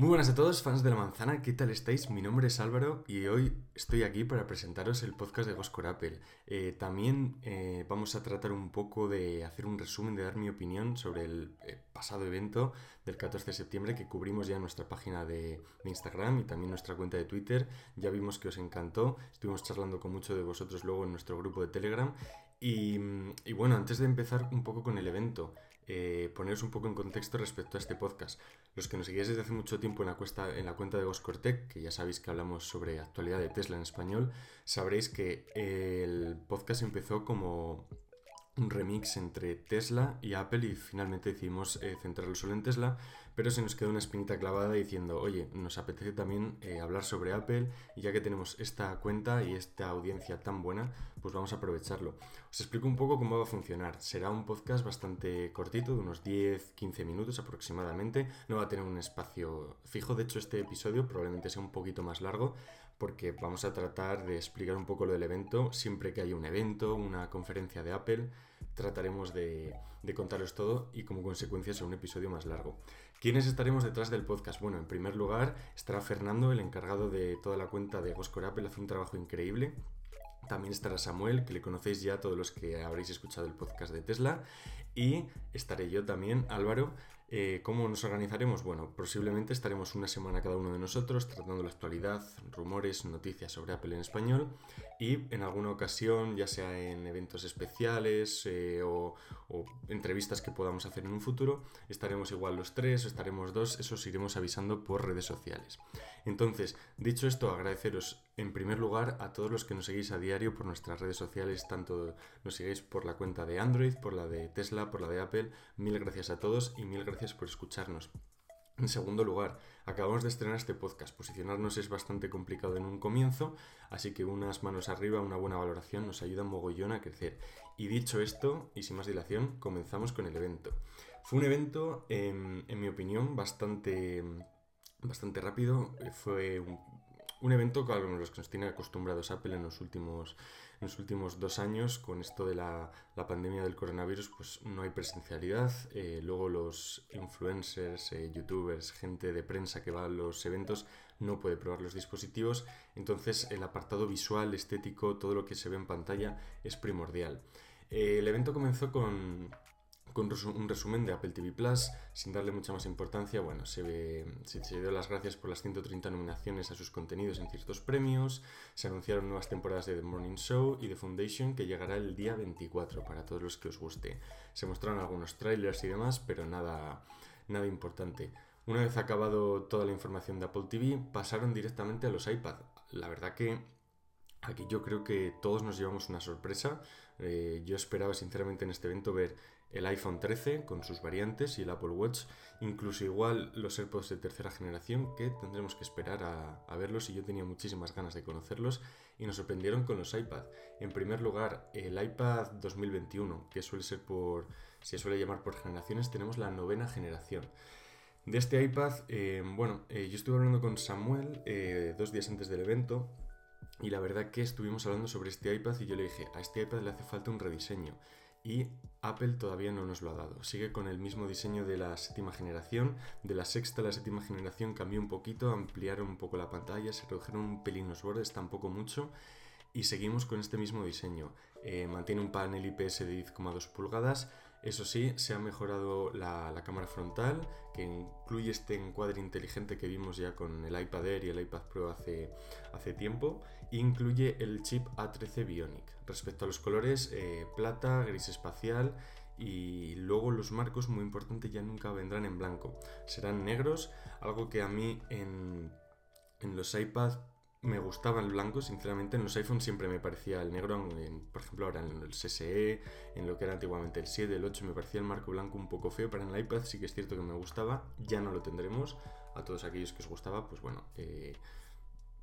Muy buenas a todos, fans de la manzana, ¿qué tal estáis? Mi nombre es Álvaro y hoy estoy aquí para presentaros el podcast de Goscor Apple. Eh, también eh, vamos a tratar un poco de hacer un resumen, de dar mi opinión sobre el eh, pasado evento del 14 de septiembre que cubrimos ya en nuestra página de, Instagram y también nuestra cuenta de Twitter. Ya vimos que os encantó, estuvimos charlando con muchos de vosotros luego en nuestro grupo de Telegram y, bueno, antes de empezar un poco con el evento, eh, poneros un poco en contexto respecto a este podcast. Los que nos seguís desde hace mucho tiempo en la, cuesta, en la cuenta de Goscortec, que ya sabéis que hablamos sobre actualidad de Tesla en español, sabréis que el podcast empezó como un remix entre Tesla y Apple y finalmente decidimos eh, centrarlo solo en Tesla, pero se nos quedó una espinita clavada diciendo, oye, nos apetece también eh, hablar sobre Apple y ya que tenemos esta cuenta y esta audiencia tan buena, pues vamos a aprovecharlo. Os explico un poco cómo va a funcionar. Será un podcast bastante cortito, de unos 10-15 minutos aproximadamente, no va a tener un espacio fijo, de hecho este episodio probablemente sea un poquito más largo porque vamos a tratar de explicar un poco lo del evento siempre que haya un evento, una conferencia de Apple trataremos de, contaros todo y como consecuencia será un episodio más largo. ¿Quiénes estaremos detrás del podcast? Bueno, en primer lugar estará Fernando, el encargado de toda la cuenta de Goscor Apple, hace un trabajo increíble. También estará Samuel, que le conocéis ya todos los que habréis escuchado el podcast de Tesla. Y estaré yo también, Álvaro. Eh, ¿Cómo nos organizaremos? Bueno, posiblemente estaremos una semana cada uno de nosotros tratando la actualidad, rumores, noticias sobre Apple en español. Y en alguna ocasión, ya sea en eventos especiales eh, o, entrevistas que podamos hacer en un futuro, estaremos igual los tres estaremos dos. Eso os iremos avisando por redes sociales. Entonces, dicho esto, agradeceros en primer lugar a todos los que nos seguís a diario por nuestras redes sociales, tanto nos sigáis por la cuenta de Android, por la de Tesla, por la de Apple. Mil gracias a todos y mil gracias por escucharnos. En segundo lugar, acabamos de estrenar este podcast. Posicionarnos es bastante complicado en un comienzo, así que unas manos arriba, una buena valoración nos ayuda mogollón a crecer. Y dicho esto, y sin más dilación, comenzamos con el evento. Fue un evento, en, en mi opinión, bastante, bastante rápido. Fue un, un evento a los que nos tiene acostumbrados Apple en los últimos, en los últimos dos años, con esto de la, pandemia del coronavirus, pues no hay presencialidad. Eh, luego los influencers, eh, youtubers, gente de prensa que va a los eventos no puede probar los dispositivos. Entonces el apartado visual, estético, todo lo que se ve en pantalla es primordial. Eh, el evento comenzó con un resumen de Apple TV Plus, sin darle mucha más importancia. Bueno, se, ve, dio las gracias por las 130 nominaciones a sus contenidos en ciertos premios, se anunciaron nuevas temporadas de The Morning Show y The Foundation que llegará el día 24 para todos los que os guste. Se mostraron algunos trailers y demás, pero nada, nada importante. Una vez acabado toda la información de Apple TV, pasaron directamente a los iPad. La verdad que Aquí yo creo que todos nos llevamos una sorpresa. Eh, yo esperaba sinceramente en este evento ver el iPhone 13 con sus variantes y el Apple Watch, incluso igual los AirPods de tercera generación que tendremos que esperar a, verlos y yo tenía muchísimas ganas de conocerlos y nos sorprendieron con los iPad. En primer lugar, el iPad 2021, que suele ser por, se suele llamar por generaciones, tenemos la novena generación. De este iPad, eh, bueno, eh, yo estuve hablando con Samuel dos días antes del evento y la verdad que estuvimos hablando sobre este iPad y yo le dije, a este iPad le hace falta un rediseño. Y Apple todavía no nos lo ha dado. Sigue con el mismo diseño de la séptima generación. De la sexta a la séptima generación cambió un poquito, ampliaron un poco la pantalla, se redujeron un pelín los bordes, tampoco mucho. Y seguimos con este mismo diseño. Eh, mantiene un panel IPS de 10,2 pulgadas eso sí, se ha mejorado la, cámara frontal, que incluye este encuadre inteligente que vimos ya con el iPad Air y el iPad Pro hace, hace tiempo, e incluye el chip A13 Bionic. Respecto a los colores, eh, plata, gris espacial y luego los marcos, muy importante, ya nunca vendrán en blanco. Serán negros, algo que a mí en, en los iPads me gustaba el blanco, sinceramente. En los iPhones siempre me parecía el negro, por ejemplo, ahora en el SE, en lo que era antiguamente el 7, el 8, me parecía el marco blanco un poco feo, pero en el iPad sí que es cierto que me gustaba. Ya no lo tendremos. A todos aquellos que os gustaba, pues bueno, eh,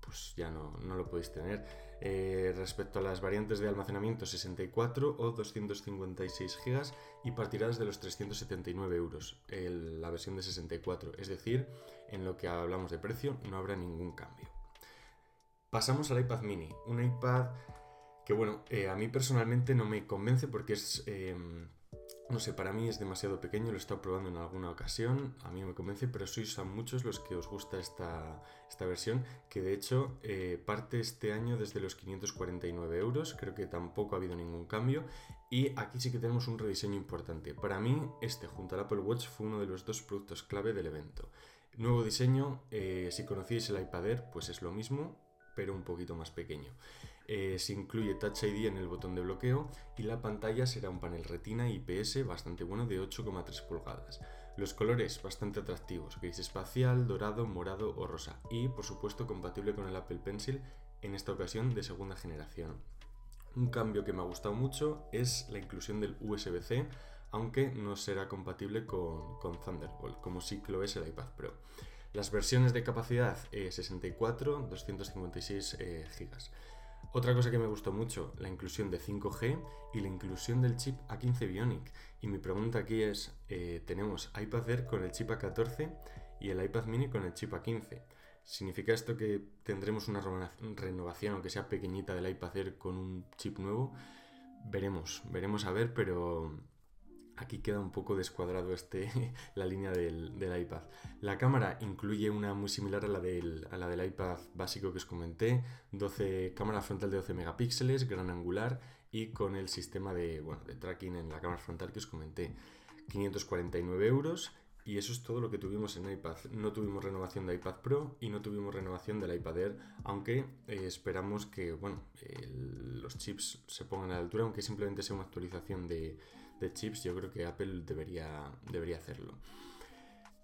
pues ya no, lo podéis tener. Eh, respecto a las variantes de almacenamiento, 64 o 256 GB y partirá desde los 379 euros la versión de 64. Es decir, en lo que hablamos de precio, no habrá ningún cambio. Pasamos al iPad mini, un iPad que bueno, eh, a mí personalmente no me convence porque es... Em, no sé, para mí es demasiado pequeño, lo he estado probando en alguna ocasión, a mí me convence, pero sois a muchos los que os gusta esta, esta versión, que de hecho eh, parte este año desde los 549 euros, creo que tampoco ha habido ningún cambio, y aquí sí que tenemos un rediseño importante. Para mí, este junto al Apple Watch fue uno de los dos productos clave del evento. Nuevo diseño, eh, si conocíais el iPad Air, pues es lo mismo, pero un poquito más pequeño. Eh, se incluye Touch ID en el botón de bloqueo y la pantalla será un panel retina IPS bastante bueno de 8,3 pulgadas. Los colores bastante atractivos, gris espacial, dorado, morado o rosa y por supuesto compatible con el Apple Pencil en esta ocasión de segunda generación. Un cambio que me ha gustado mucho es la inclusión del USB-C, aunque no será compatible con, Thunderbolt, como sí lo es el iPad Pro. Las versiones de capacidad 64, 256 GB. Otra cosa que me gustó mucho, la inclusión de 5G y la inclusión del chip A15 Bionic. Y mi pregunta aquí es, eh, tenemos iPad Air con el chip A14 y el iPad mini con el chip A15. ¿Significa esto que tendremos una renovación, aunque sea pequeñita, del iPad Air con un chip nuevo? Veremos, veremos a ver, pero Aquí queda un poco descuadrado este, la línea del, iPad. La cámara incluye una muy similar a la, del, la del iPad básico que os comenté. 12, cámara frontal de 12 megapíxeles, gran angular y con el sistema de, bueno, de tracking en la cámara frontal que os comenté. 549 euros y eso es todo lo que tuvimos en iPad. No tuvimos renovación de iPad Pro y no tuvimos renovación del iPad Air, aunque eh, esperamos que bueno, los chips se pongan a la altura, aunque simplemente sea una actualización de, de chips, yo creo que Apple debería, debería hacerlo.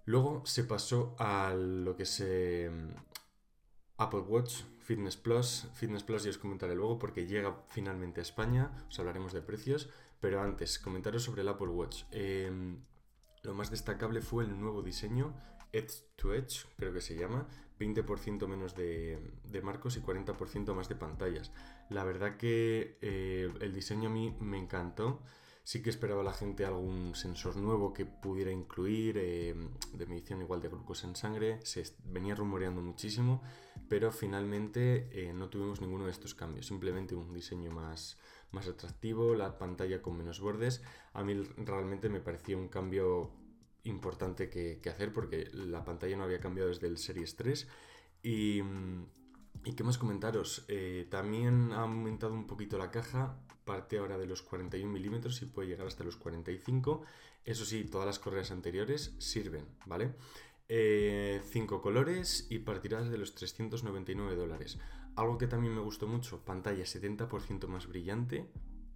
Luego se pasó a lo que se Apple Watch Fitness Plus. Fitness Plus ya os comentaré luego porque llega finalmente a España, os hablaremos de precios, pero antes comentaros sobre el Apple Watch. Em, lo más destacable fue el nuevo diseño, Edge to Edge, creo que se llama, 20% menos de, marcos y 40% más de pantallas. La verdad que eh, el diseño a mí me encantó. Sí que esperaba la gente algún sensor nuevo que pudiera incluir, eh, de medición igual de glucosa en sangre, se venía rumoreando muchísimo, pero finalmente eh, no tuvimos ninguno de estos cambios, simplemente un diseño más, más atractivo, la pantalla con menos bordes. A mí realmente me parecía un cambio importante que, hacer porque la pantalla no había cambiado desde el Series 3 y... ¿Y qué más comentaros? Eh, también ha aumentado un poquito la caja, parte ahora de los 41 milímetros y puede llegar hasta los 45. Eso sí, todas las correas anteriores sirven, ¿vale? 5 eh, colores y partirás de los 399 dólares. Algo que también me gustó mucho, pantalla 70% más brillante,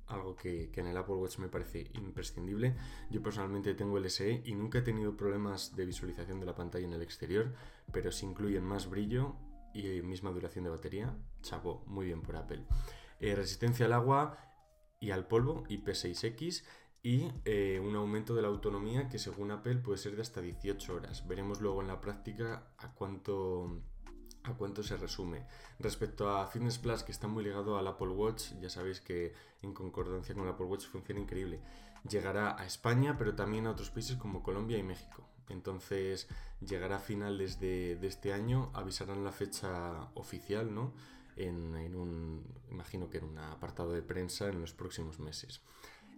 algo que, en el Apple Watch me parece imprescindible. Yo personalmente tengo el SE y nunca he tenido problemas de visualización de la pantalla en el exterior, pero si incluyen más brillo y misma duración de batería, chapo, muy bien por Apple. Eh, resistencia al agua, y al polvo IP6X y eh, un aumento de la autonomía que según Apple puede ser de hasta 18 horas. Veremos luego en la práctica a cuánto, a cuánto se resume. Respecto a Fitness Plus, que está muy ligado al Apple Watch, ya sabéis que en concordancia con el Apple Watch funciona increíble. Llegará a España, pero también a otros países como Colombia y México. Entonces llegará a finales de, este año, avisarán la fecha oficial, ¿no? en, un, imagino que en un apartado de prensa en los próximos meses.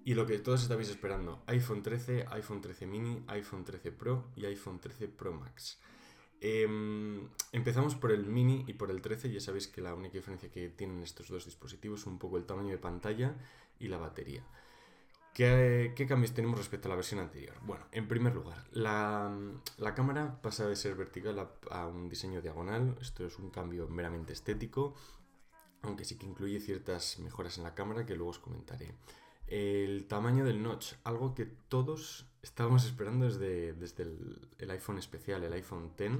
Y lo que todos estabais esperando, iPhone 13, iPhone 13 mini, iPhone 13 Pro y iPhone 13 Pro Max. Em, empezamos por el mini y por el 13, ya sabéis que la única diferencia que tienen estos dos dispositivos es un poco el tamaño de pantalla y la batería. ¿Qué, cambios tenemos respecto a la versión anterior? Bueno, en primer lugar, la, cámara pasa de ser vertical a, un diseño diagonal. Esto es un cambio meramente estético, aunque sí que incluye ciertas mejoras en la cámara que luego os comentaré. El tamaño del notch, algo que todos estábamos esperando desde, desde el iPhone especial, el iPhone X,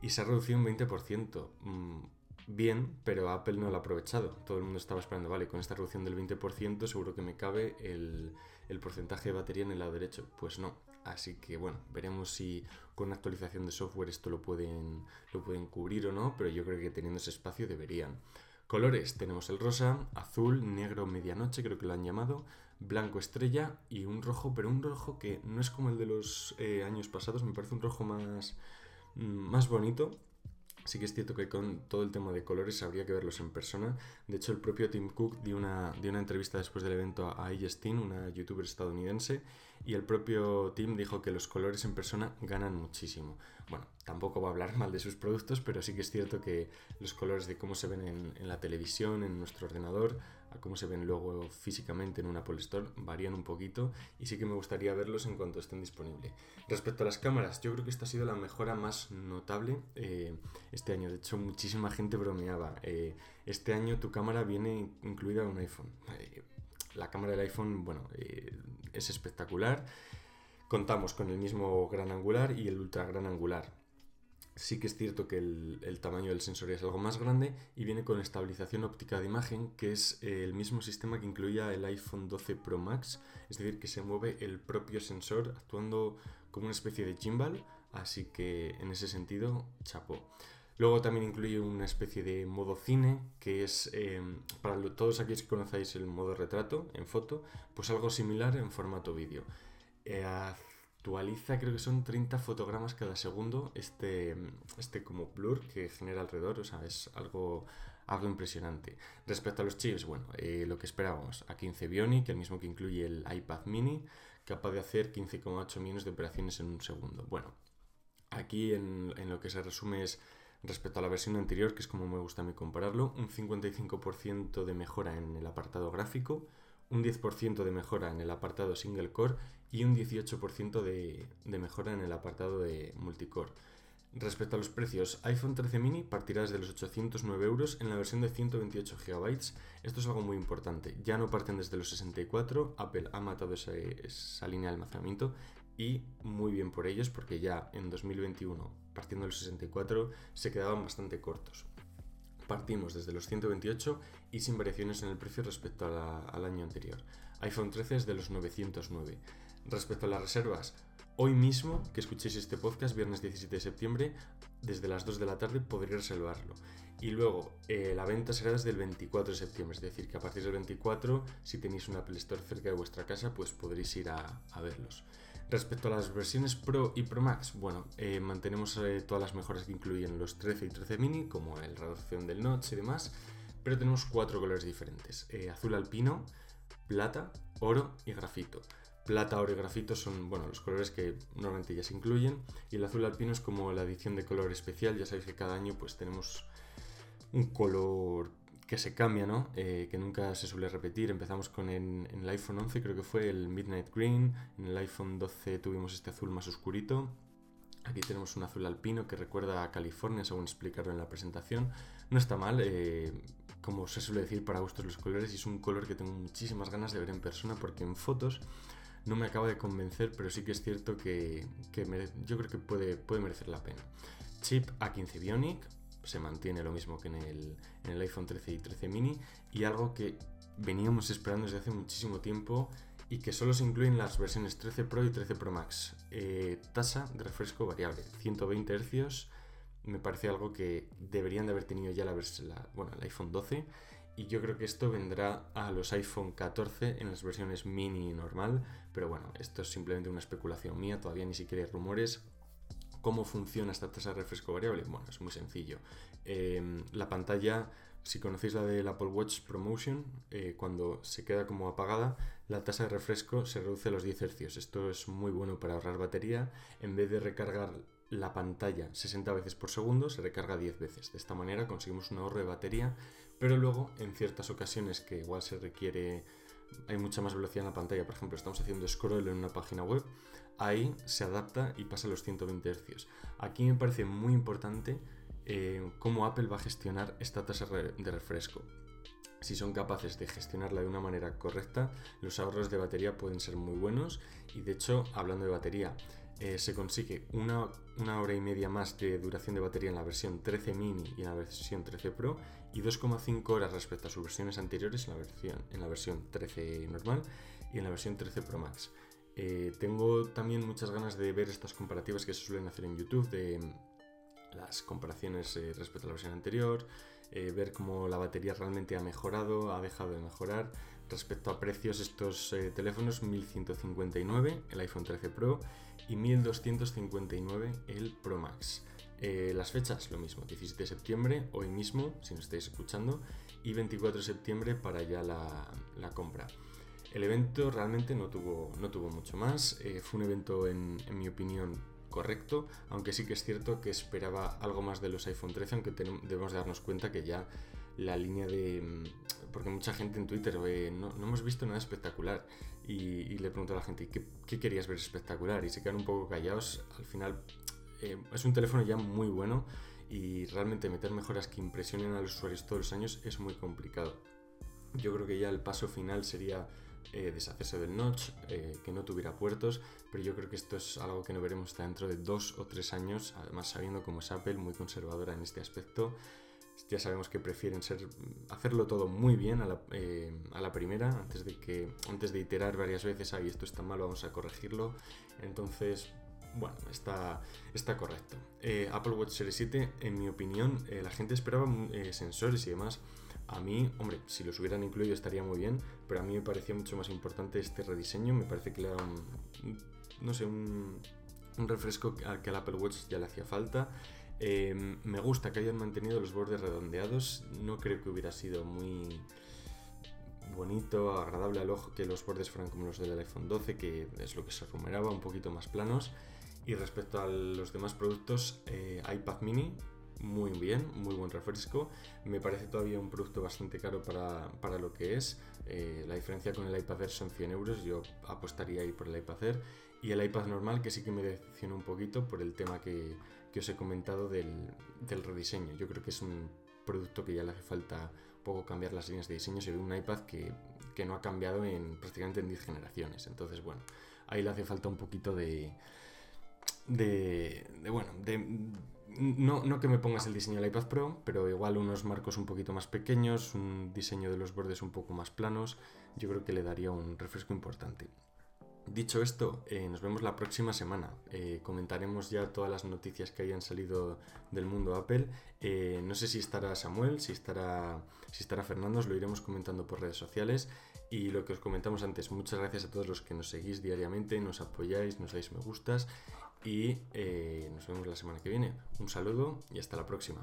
y se ha reducido un 20% bien, pero Apple no lo ha aprovechado. Todo el mundo estaba esperando, vale, con esta reducción del 20% seguro que me cabe el, porcentaje de batería en el lado derecho. Pues no. Así que bueno, veremos si con una actualización de software esto lo pueden, lo pueden cubrir o no, pero yo creo que teniendo ese espacio deberían. Colores, tenemos el rosa, azul, negro medianoche, creo que lo han llamado, blanco estrella y un rojo, pero un rojo que no es como el de los eh, años pasados, me parece un rojo más, mm, más bonito, Sí que es cierto que con todo el tema de colores habría que verlos en persona. De hecho, el propio Tim Cook dio una, dio una entrevista después del evento a Aya Steen, una youtuber estadounidense, y el propio Tim dijo que los colores en persona ganan muchísimo. Bueno, tampoco va a hablar mal de sus productos, pero sí que es cierto que los colores de cómo se ven en, en la televisión, en nuestro ordenador, a cómo se ven luego físicamente en una Apple Store varían un poquito y sí que me gustaría verlos en cuanto estén disponibles. Respecto a las cámaras, yo creo que esta ha sido la mejora más notable eh, este año. De hecho, muchísima gente bromeaba. Eh, este año tu cámara viene incluida en un iPhone. Eh, la cámara del iPhone, bueno, es espectacular. Contamos con el mismo gran angular y el ultra gran angular sí que es cierto que el, tamaño del sensor es algo más grande y viene con estabilización óptica de imagen, que es eh, el mismo sistema que incluía el iPhone 12 Pro Max, es decir, que se mueve el propio sensor actuando como una especie de gimbal, así que en ese sentido, chapo. Luego también incluye una especie de modo cine, que es em, para todos aquellos que conocéis el modo retrato en foto, pues algo similar en formato vídeo. Eh, actualiza, creo que son 30 fotogramas cada segundo, este, este como blur que genera alrededor, o sea, es algo, algo impresionante. Respecto a los chips, bueno, eh, lo que esperábamos, a 15 Bionic, el mismo que incluye el iPad mini, capaz de hacer 15,8 millones de operaciones en un segundo. Bueno, aquí en, en lo que se resume es respecto a la versión anterior, que es como me gusta a mí compararlo, un 55% de mejora en el apartado gráfico, un 10% de mejora en el apartado single core y un 18% de, mejora en el apartado de multicore. Respecto a los precios, iPhone 13 mini partirá desde los 809 euros en la versión de 128 GB. Esto es algo muy importante. Ya no parten desde los 64, Apple ha matado esa, esa línea de almacenamiento y muy bien por ellos porque ya en 2021, partiendo de los 64, se quedaban bastante cortos partimos desde los 128 y sin variaciones en el precio respecto al año anterior. iPhone 13 es de los 909. Respecto a las reservas, hoy mismo que escuchéis este podcast, viernes 17 de septiembre, desde las 2 de la tarde podréis reservarlo. Y luego eh, la venta será desde el 24 de septiembre, es decir, que a partir del 24, si tenéis una Apple Store cerca de vuestra casa, pues podréis ir a verlos. Respecto a las versiones Pro y Pro Max, bueno, eh, mantenemos eh, todas las mejoras que incluyen los 13 y 13 mini, como la reducción del notch y demás, pero tenemos cuatro colores diferentes: eh, azul alpino, plata, oro y grafito. Plata, oro y grafito son bueno, los colores que normalmente ya se incluyen, y el azul alpino es como la edición de color especial. Ya sabéis que cada año pues tenemos un color que se cambia, ¿no? Eh, que nunca se suele repetir. Empezamos con en, el iPhone 11, creo que fue el Midnight Green. En el iPhone 12 tuvimos este azul más oscurito. Aquí tenemos un azul alpino que recuerda a California, según explicarlo en la presentación. No está mal, eh, como se suele decir, para gustos los colores. Y es un color que tengo muchísimas ganas de ver en persona porque en fotos no me acaba de convencer, pero sí que es cierto que, yo creo que puede, puede merecer la pena. Chip A15 Bionic, se mantiene lo mismo que en el, en el iPhone 13 y 13 mini y algo que veníamos esperando desde hace muchísimo tiempo y que solo se incluyen las versiones 13 Pro y 13 Pro Max. Eh, tasa de refresco variable, 120 Hz, me parece algo que deberían de haber tenido ya la, la, bueno, el iPhone 12 y yo creo que esto vendrá a los iPhone 14 en las versiones mini y normal, pero bueno, esto es simplemente una especulación mía, todavía ni siquiera hay rumores, ¿Cómo funciona esta tasa de refresco variable? Bueno, es muy sencillo. Em, la pantalla, si conocéis la del Apple Watch Promotion, eh, cuando se queda como apagada, la tasa de refresco se reduce a los 10 Hz. Esto es muy bueno para ahorrar batería. En vez de recargar la pantalla 60 veces por segundo, se recarga 10 veces. De esta manera conseguimos un ahorro de batería, pero luego en ciertas ocasiones que igual se requiere, hay mucha más velocidad en la pantalla, por ejemplo, estamos haciendo scroll en una página web, ahí se adapta y pasa a los 120 Hz. Aquí me parece muy importante eh, cómo Apple va a gestionar esta tasa de refresco. Si son capaces de gestionarla de una manera correcta, los ahorros de batería pueden ser muy buenos y de hecho, hablando de batería, eh, se consigue una, hora y media más de duración de batería en la versión 13 mini y en la versión 13 Pro y 2,5 horas respecto a sus versiones anteriores en la versión, en la versión 13 normal y en la versión 13 Pro Max. Eh, tengo también muchas ganas de ver estas comparativas que se suelen hacer en YouTube de mm, las comparaciones eh, respecto a la versión anterior, eh, ver cómo la batería realmente ha mejorado, ha dejado de mejorar. Respecto a precios, estos teléfonos 1159 el iPhone 13 Pro y 1259 el Pro Max. Eh, las fechas, lo mismo, 17 de septiembre, hoy mismo, si nos estáis escuchando, y 24 de septiembre para ya la, compra. El evento realmente no tuvo, no tuvo mucho más, eh, fue un evento en, mi opinión correcto, aunque sí que es cierto que esperaba algo más de los iPhone 13, aunque debemos darnos cuenta que ya la línea de... Mm, porque mucha gente en Twitter ve, no, hemos visto nada espectacular y, le pregunto a la gente, ¿qué, ¿qué, querías ver espectacular? Y se quedan un poco callados, al final eh, es un teléfono ya muy bueno y realmente meter mejoras que impresionen a los usuarios todos los años es muy complicado. Yo creo que ya el paso final sería eh, deshacerse del notch, eh, que no tuviera puertos, pero yo creo que esto es algo que no veremos dentro de dos o tres años, además sabiendo cómo es Apple, muy conservadora en este aspecto. Ya sabemos que prefieren hacerlo todo muy bien a la, primera, antes de, que, antes de iterar varias veces, ahí esto está mal, vamos a corregirlo. Entonces, bueno, está, está correcto. Eh, Apple Watch Series 7, en mi opinión, eh, la gente esperaba eh, sensores y demás. A mí, hombre, si los hubieran incluido estaría muy bien, pero a mí me parecía mucho más importante este rediseño. Me parece que le da un, no sé, un, un refresco al que al Apple Watch ya le hacía falta. me gusta que hayan mantenido los bordes redondeados. No creo que hubiera sido muy bonito, agradable al ojo que los bordes fueran como los del iPhone 12, que es lo que se rumoreaba, un poquito más planos. Y respecto a los demás productos, eh, iPad mini, muy bien, muy buen refresco. Me parece todavía un producto bastante caro para, lo que es. Eh, la diferencia con el iPad Air son 100 euros, yo apostaría ahí por el iPad Air. Y el iPad normal, que sí que me decepciona un poquito por el tema que, os he comentado del, del, rediseño. Yo creo que es un producto que ya le hace falta poco cambiar las líneas de diseño. Se ve un iPad que, que no ha cambiado en prácticamente en 10 generaciones. Entonces, bueno, ahí le hace falta un poquito de de, bueno, de, no, no, que me pongas el diseño del iPad Pro, pero igual unos marcos un poquito más pequeños, un diseño de los bordes un poco más planos, yo creo que le daría un refresco importante. Dicho esto, eh, nos vemos la próxima semana. Eh, comentaremos ya todas las noticias que hayan salido del mundo Apple. Eh, no sé si estará Samuel, si estará, si estará Fernando, os lo iremos comentando por redes sociales. Y lo que os comentamos antes, muchas gracias a todos los que nos seguís diariamente, nos apoyáis, nos dais me gustas y nos vemos la semana que viene. Un saludo y hasta la próxima.